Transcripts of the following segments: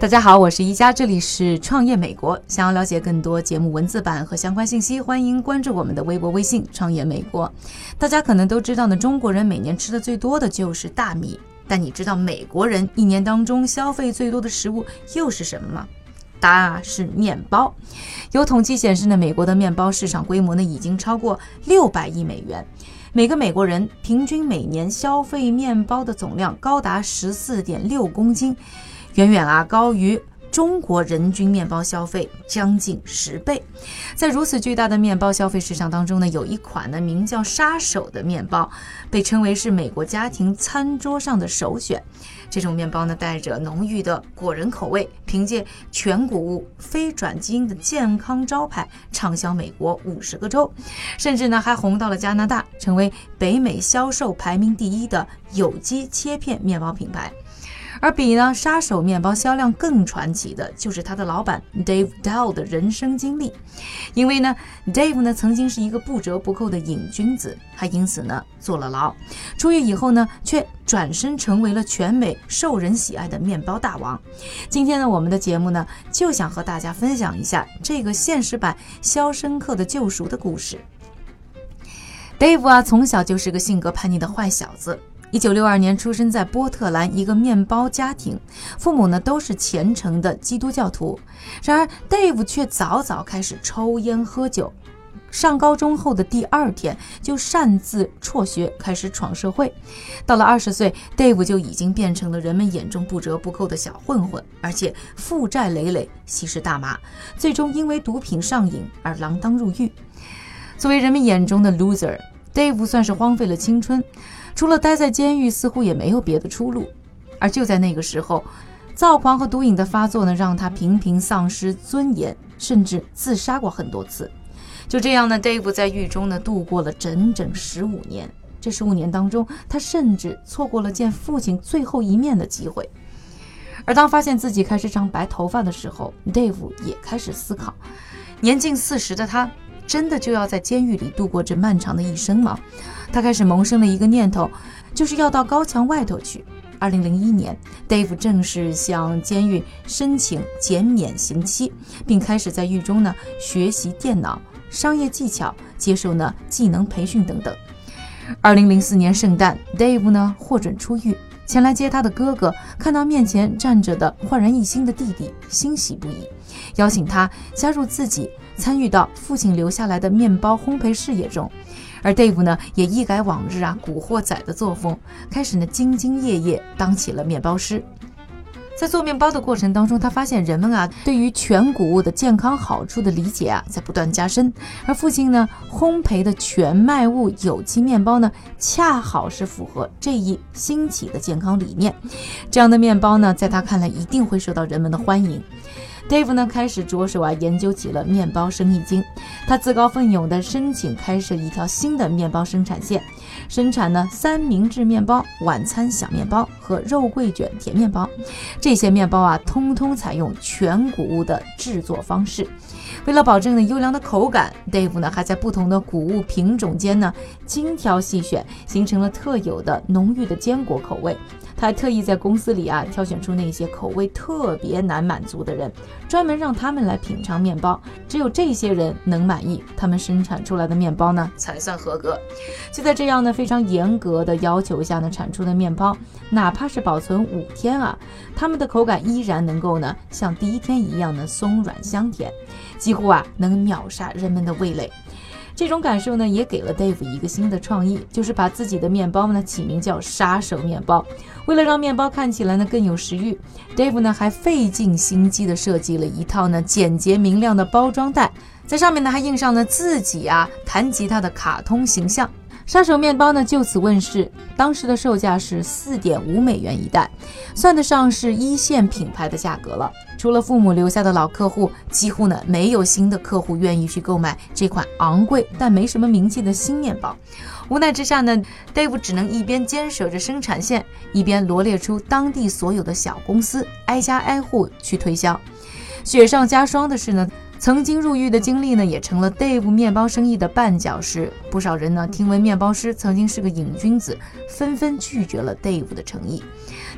大家好，我是宜家，这里是创业美国。想要了解更多节目文字版和相关信息，欢迎关注我们的微博、微信“创业美国”。大家可能都知道呢，中国人每年吃的最多的就是大米，但你知道美国人一年当中消费最多的食物又是什么吗？答案是面包。有统计显示呢，美国的面包市场规模呢已经超过六百亿美元，每个美国人平均每年消费面包的总量高达十四点六公斤。远远啊高于中国人均面包消费将近十倍，在如此巨大的面包消费市场当中呢，有一款呢名叫“杀手”的面包，被称为是美国家庭餐桌上的首选。这种面包呢带着浓郁的果仁口味，凭借全谷物、非转基因的健康招牌，畅销美国五十个州，甚至呢还红到了加拿大，成为北美销售排名第一的有机切片面包品牌。而比呢杀手面包销量更传奇的，就是他的老板 Dave Dell 的人生经历。因为呢，Dave 呢曾经是一个不折不扣的瘾君子，还因此呢坐了牢。出狱以后呢，却转身成为了全美受人喜爱的面包大王。今天呢，我们的节目呢就想和大家分享一下这个现实版《肖申克的救赎》的故事。Dave 啊，从小就是个性格叛逆的坏小子。一九六二年出生在波特兰一个面包家庭，父母呢都是虔诚的基督教徒。然而，Dave 却早早开始抽烟喝酒。上高中后的第二天，就擅自辍学，开始闯社会。到了二十岁，Dave 就已经变成了人们眼中不折不扣的小混混，而且负债累累，吸食大麻，最终因为毒品上瘾而锒铛入狱。作为人们眼中的 loser，Dave 算是荒废了青春。除了待在监狱，似乎也没有别的出路。而就在那个时候，躁狂和毒瘾的发作呢，让他频频丧失尊严，甚至自杀过很多次。就这样呢，Dave 在狱中呢度过了整整十五年。这十五年当中，他甚至错过了见父亲最后一面的机会。而当发现自己开始长白头发的时候，Dave 也开始思考：年近四十的他。真的就要在监狱里度过这漫长的一生吗？他开始萌生了一个念头，就是要到高墙外头去。二零零一年，Dave 正式向监狱申请减免刑期，并开始在狱中呢学习电脑、商业技巧，接受呢技能培训等等。二零零四年圣诞，Dave 呢获准出狱，前来接他的哥哥，看到面前站着的焕然一新的弟弟，欣喜不已，邀请他加入自己。参与到父亲留下来的面包烘焙事业中，而 Dave 呢也一改往日啊古惑仔的作风，开始呢兢兢业业当起了面包师。在做面包的过程当中，他发现人们啊对于全谷物的健康好处的理解啊在不断加深，而父亲呢烘焙的全麦物有机面包呢恰好是符合这一兴起的健康理念。这样的面包呢，在他看来一定会受到人们的欢迎。Dave 呢开始着手啊研究起了面包生意经，他自告奋勇地申请开设一条新的面包生产线，生产呢三明治面包、晚餐小面包和肉桂卷甜面包。这些面包啊，通通采用全谷物的制作方式。为了保证呢优良的口感，Dave 呢还在不同的谷物品种间呢精挑细选，形成了特有的浓郁的坚果口味。还特意在公司里啊挑选出那些口味特别难满足的人，专门让他们来品尝面包。只有这些人能满意，他们生产出来的面包呢才算合格。就在这样呢非常严格的要求下呢，产出的面包，哪怕是保存五天啊，他们的口感依然能够呢像第一天一样的松软香甜，几乎啊能秒杀人们的味蕾。这种感受呢，也给了 Dave 一个新的创意，就是把自己的面包呢起名叫“杀手面包”。为了让面包看起来呢更有食欲，Dave 呢还费尽心机的设计了一套呢简洁明亮的包装袋，在上面呢还印上了自己啊弹吉他的卡通形象。杀手面包呢就此问世，当时的售价是四点五美元一袋，算得上是一线品牌的价格了。除了父母留下的老客户，几乎呢没有新的客户愿意去购买这款昂贵但没什么名气的新面包。无奈之下呢，Dave 只能一边坚守着生产线，一边罗列出当地所有的小公司，挨家挨户去推销。雪上加霜的是呢，曾经入狱的经历呢，也成了 Dave 面包生意的绊脚石。不少人呢，听闻面包师曾经是个瘾君子，纷纷拒绝了 Dave 的诚意。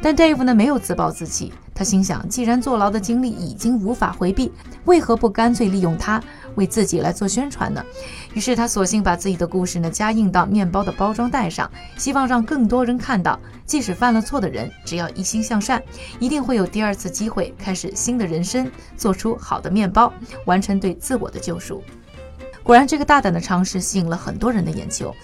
但 Dave 呢，没有自暴自弃。他心想，既然坐牢的经历已经无法回避，为何不干脆利用它为自己来做宣传呢？于是他索性把自己的故事呢加印到面包的包装袋上，希望让更多人看到，即使犯了错的人，只要一心向善，一定会有第二次机会，开始新的人生，做出好的面包，完成对自我的救赎。果然，这个大胆的尝试吸引了很多人的眼球，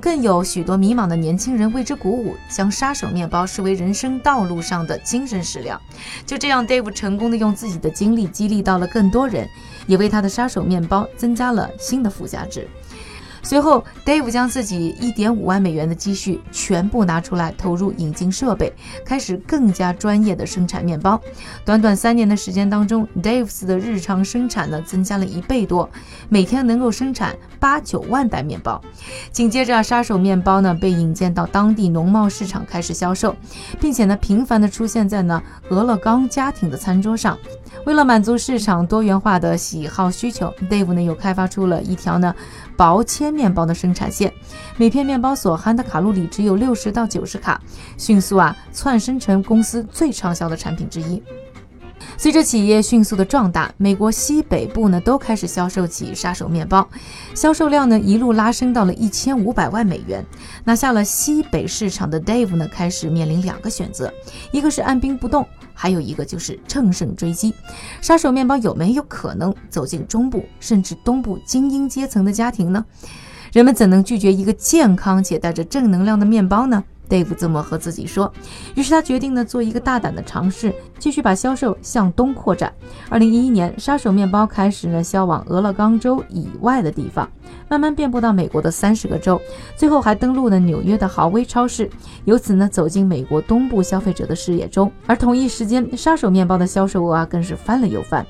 更有许多迷茫的年轻人为之鼓舞，将杀手面包视为人生道路上的精神食粮。就这样，Dave 成功的用自己的经历激励到了更多人，也为他的杀手面包增加了新的附加值。随后，Dave 将自己1.5万美元的积蓄全部拿出来投入引进设备，开始更加专业的生产面包。短短三年的时间当中，Dave's 的日常生产呢增加了一倍多，每天能够生产八九万袋面包。紧接着，杀手面包呢被引荐到当地农贸市场开始销售，并且呢频繁的出现在呢俄勒冈家庭的餐桌上。为了满足市场多元化的喜好需求，Dave 呢又开发出了一条呢薄切面包的生产线，每片面包所含的卡路里只有六十到九十卡，迅速啊窜升成公司最畅销的产品之一。随着企业迅速的壮大，美国西北部呢都开始销售起杀手面包，销售量呢一路拉升到了一千五百万美元。拿下了西北市场的 Dave 呢开始面临两个选择，一个是按兵不动，还有一个就是乘胜追击。杀手面包有没有可能走进中部甚至东部精英阶层的家庭呢？人们怎能拒绝一个健康且带着正能量的面包呢？Dave 这么和自己说，于是他决定呢做一个大胆的尝试，继续把销售向东扩展。二零一一年，杀手面包开始呢销往俄勒冈州以外的地方，慢慢遍布到美国的三十个州，最后还登陆了纽约的豪威超市，由此呢走进美国东部消费者的视野中。而同一时间，杀手面包的销售额啊更是翻了又翻。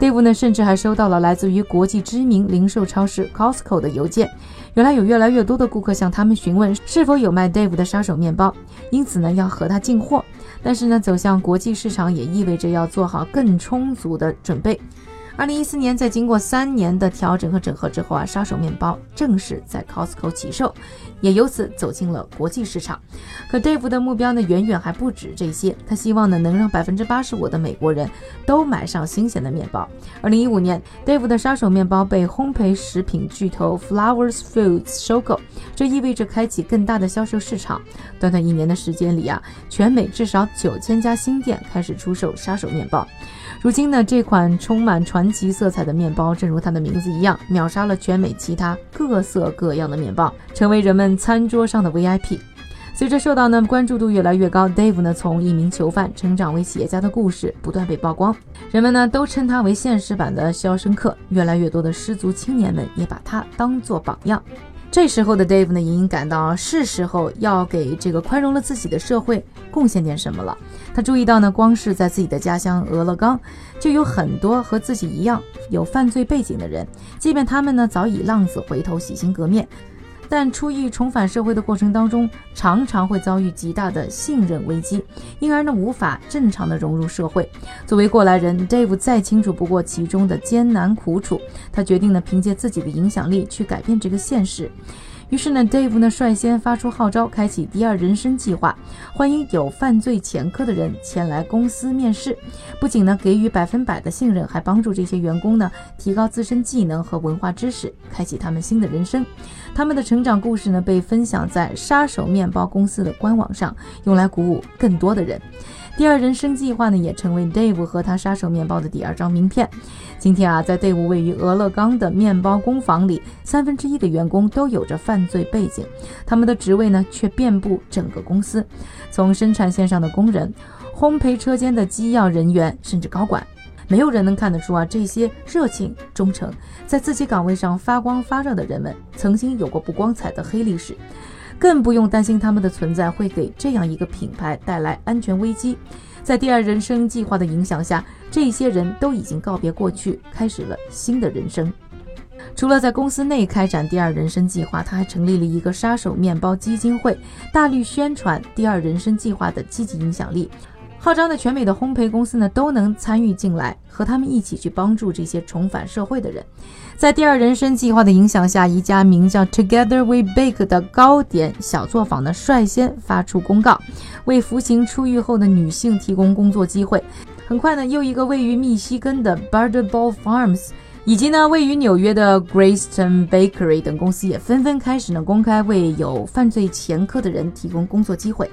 Dave 呢，甚至还收到了来自于国际知名零售超市 Costco 的邮件。原来有越来越多的顾客向他们询问是否有卖 Dave 的杀手面包，因此呢要和他进货。但是呢，走向国际市场也意味着要做好更充足的准备。二零一四年，在经过三年的调整和整合之后啊，杀手面包正式在 Costco 起售，也由此走进了国际市场。可 Dave 的目标呢，远远还不止这些。他希望呢，能让百分之八十五的美国人都买上新鲜的面包。二零一五年，Dave 的杀手面包被烘焙食品巨头 Flowers Foods 收购，这意味着开启更大的销售市场。短短一年的时间里啊，全美至少九千家新店开始出售杀手面包。如今呢，这款充满传奇色彩的面包，正如它的名字一样，秒杀了全美其他各色各样的面包，成为人们餐桌上的 VIP。随着受到呢关注度越来越高，Dave 呢从一名囚犯成长为企业家的故事不断被曝光，人们呢都称他为现实版的《肖申克》，越来越多的失足青年们也把他当作榜样。这时候的 Dave 呢，隐隐感到是时候要给这个宽容了自己的社会贡献点什么了。他注意到呢，光是在自己的家乡俄勒冈，就有很多和自己一样有犯罪背景的人，即便他们呢早已浪子回头洗心革面。但出狱重返社会的过程当中，常常会遭遇极大的信任危机，因而呢无法正常的融入社会。作为过来人，Dave 再清楚不过其中的艰难苦楚，他决定呢凭借自己的影响力去改变这个现实。于是呢，Dave 呢率先发出号召，开启第二人生计划，欢迎有犯罪前科的人前来公司面试。不仅呢给予百分百的信任，还帮助这些员工呢提高自身技能和文化知识，开启他们新的人生。他们的成长故事呢被分享在杀手面包公司的官网上，用来鼓舞更多的人。第二人生计划呢，也成为 Dave 和他杀手面包的第二张名片。今天啊，在 Dave 位于俄勒冈的面包工坊里，三分之一的员工都有着犯罪背景，他们的职位呢却遍布整个公司，从生产线上的工人、烘焙车间的机要人员，甚至高管，没有人能看得出啊，这些热情、忠诚，在自己岗位上发光发热的人们，曾经有过不光彩的黑历史。更不用担心他们的存在会给这样一个品牌带来安全危机。在第二人生计划的影响下，这些人都已经告别过去，开始了新的人生。除了在公司内开展第二人生计划，他还成立了一个杀手面包基金会，大力宣传第二人生计划的积极影响力。号召呢全美的烘焙公司呢都能参与进来，和他们一起去帮助这些重返社会的人。在第二人生计划的影响下，一家名叫 Together We Bake 的糕点小作坊呢率先发出公告，为服刑出狱后的女性提供工作机会。很快呢，又一个位于密西根的 Butterball Farms，以及呢位于纽约的 Greyston Bakery 等公司也纷纷开始呢公开为有犯罪前科的人提供工作机会。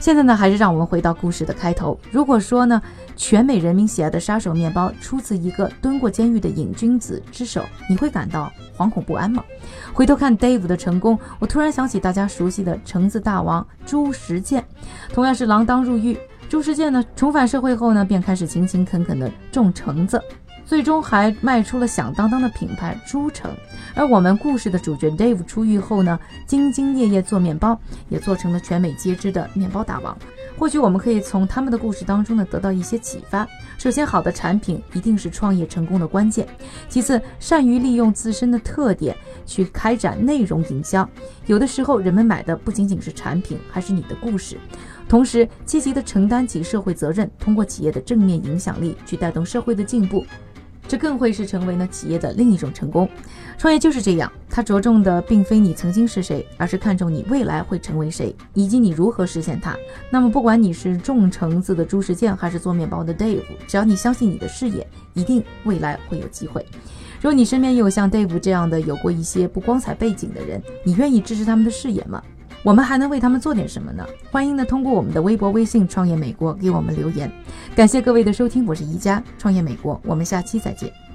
现在呢，还是让我们回到故事的开头。如果说呢，全美人民喜爱的杀手面包出自一个蹲过监狱的瘾君子之手，你会感到惶恐不安吗？回头看 Dave 的成功，我突然想起大家熟悉的橙子大王朱时健，同样是锒铛入狱。朱时健呢，重返社会后呢，便开始勤勤恳恳地种橙子。最终还卖出了响当当的品牌朱城，而我们故事的主角 Dave 出狱后呢，兢兢业业做面包，也做成了全美皆知的面包大王。或许我们可以从他们的故事当中呢，得到一些启发。首先，好的产品一定是创业成功的关键；其次，善于利用自身的特点去开展内容营销。有的时候，人们买的不仅仅是产品，还是你的故事。同时，积极地承担起社会责任，通过企业的正面影响力去带动社会的进步。这更会是成为呢企业的另一种成功。创业就是这样，它着重的并非你曾经是谁，而是看重你未来会成为谁，以及你如何实现它。那么，不管你是种橙子的朱时健，还是做面包的 Dave，只要你相信你的事业，一定未来会有机会。如果你身边有像 Dave 这样的有过一些不光彩背景的人，你愿意支持他们的事业吗？我们还能为他们做点什么呢？欢迎呢通过我们的微博、微信“创业美国”给我们留言。感谢各位的收听，我是宜家创业美国，我们下期再见。